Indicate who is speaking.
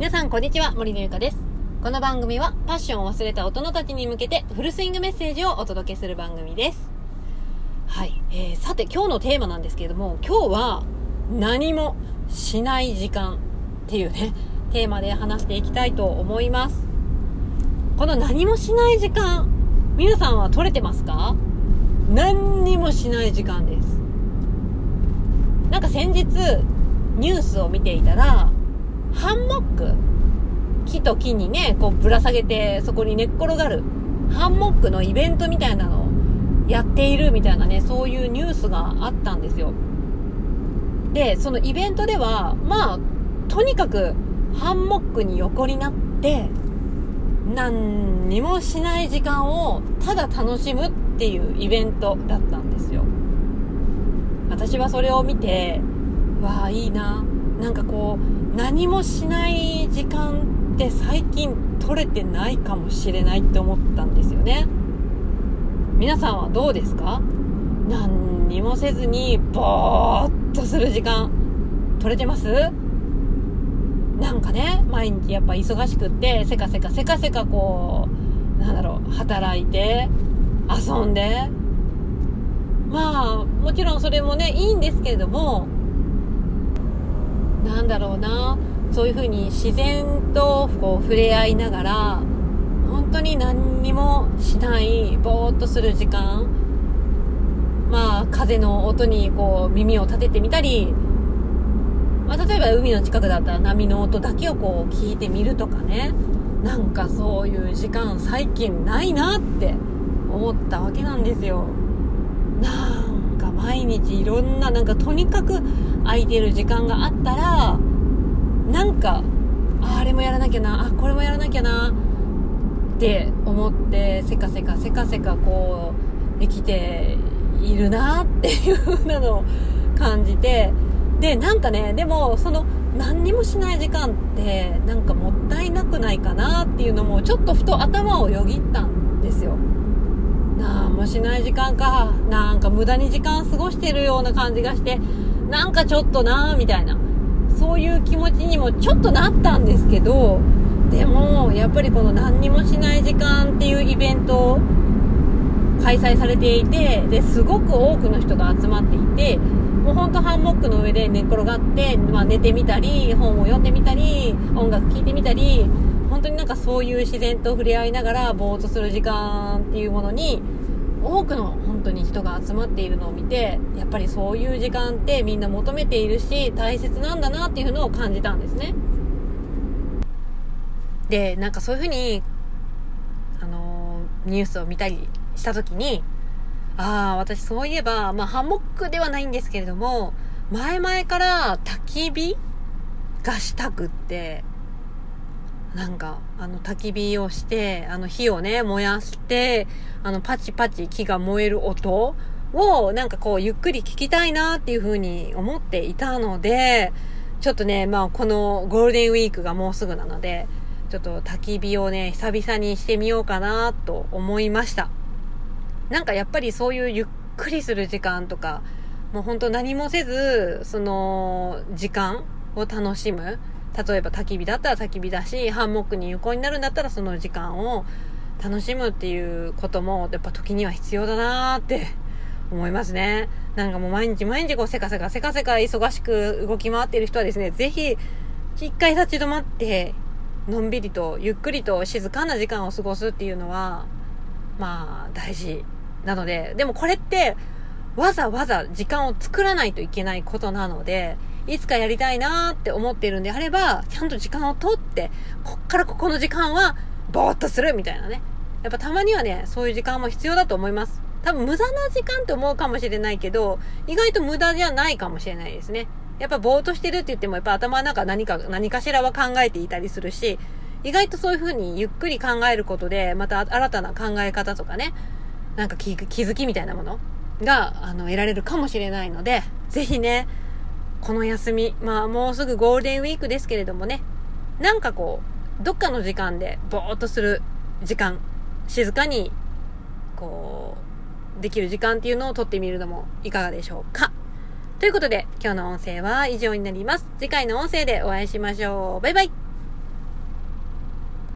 Speaker 1: 皆さんこんにちは、森のゆかです。この番組はパッションを忘れた大人たちに向けてフルスイングメッセージをお届けする番組です。はい、えー、さて今日のテーマなんですけれども、今日は何もしない時間っていうね、テーマで話していきたいと思います。この何もしない時間、皆さんは取れてますか？何にもしない時間です。なんか先日、ニュースを見ていたら、ハンモック木と木にね、こうぶら下げて、そこに寝っ転がる、ハンモックのイベントみたいなのをやっているみたいなね、そういうニュースがあったんですよ。で、そのイベントでは、まあ、とにかく、ハンモックに横になって、何にもしない時間をただ楽しむっていうイベントだったんですよ。私はそれを見て、わあ、いいな。なんかこう、何もしない時間って最近取れてないかもしれないって思ったんですよね。皆さんはどうですか？何にもせずに、ぼーっとする時間、取れてます？なんかね、毎日やっぱ忙しくって、せかせかせかせかこう、なんだろう、働いて、遊んで、まあ、もちろんそれもね、いいんですけれども、なんだろうな、そういうふうに自然とこう触れ合いながら、本当に何にもしない、ぼーっとする時間、まあ、風の音にこう耳を立ててみたり、まあ、例えば海の近くだったら波の音だけをこう聞いてみるとかね、なんかそういう時間最近ないなって思ったわけなんですよ。なんか毎日いろんな、なんかとにかく空いてる時間があったら、なんか、あれもやらなきゃな、あ、これもやらなきゃな、って思って、せかせかせかせかこう、生きているなっていう風なのを感じて、で、なんかね、でも、その、何にもしない時間って、なんかもったいなくないかなっていうのも、ちょっとふと頭をよぎったんですよ。なんもしない時間か。なんか無駄に時間過ごしてるような感じがして、なんかちょっとなみたいな。そういう気持ちにもちょっとなったんですけど、でも、やっぱりこの何にもしない時間っていうイベント開催されていて、で、すごく多くの人が集まっていて、もうほんとハンモックの上で寝っ転がって、まあ寝てみたり、本を読んでみたり、音楽聴いてみたり、本当になんかそういう自然と触れ合いながらぼーっとする時間っていうものに多くの本当に人が集まっているのを見てやっぱりそういう時間ってみんな求めているし大切なんだなっていうのを感じたんですね。でなんかそういうふうにあのニュースを見たりした時にああ私そういえばまあハンモックではないんですけれども前々から焚き火がしたくってなんか、あの、焚き火をして、あの、火をね、燃やして、あの、パチパチ木が燃える音を、なんかこう、ゆっくり聞きたいなっていう風に思っていたので、ちょっとね、まあ、このゴールデンウィークがもうすぐなので、ちょっと焚き火をね、久々にしてみようかなと思いました。なんかやっぱりそういうゆっくりする時間とか、もう本当何もせず、その、時間を楽しむ。例えば焚き火だったら焚き火だし、ハンモックに横になるんだったらその時間を楽しむっていうことも、やっぱ時には必要だなーって思いますね。なんかもう毎日毎日こうせかせかせかせか忙しく動き回っている人はですね、ぜひ一回立ち止まって、のんびりとゆっくりと静かな時間を過ごすっていうのは、まあ大事なので、でもこれってわざわざ時間を作らないといけないことなので、いつかやりたいなーって思っているんであれば、ちゃんと時間をとって、こっからここの時間は、ぼーっとするみたいなね。やっぱたまにはね、そういう時間も必要だと思います。多分無駄な時間って思うかもしれないけど、意外と無駄じゃないかもしれないですね。やっぱぼーっとしてるって言っても、やっぱ頭の中何か、何かしらは考えていたりするし、意外とそういう風にゆっくり考えることで、また新たな考え方とかね、なんか気気づきみたいなものが、あの、得られるかもしれないので、ぜひね、この休み、まあもうすぐゴールデンウィークですけれどもね、なんかこう、どっかの時間でぼーっとする時間、静かに、こう、できる時間っていうのを撮ってみるのもいかがでしょうか。ということで、今日の音声は以上になります。次回の音声でお会いしましょう。バイバイ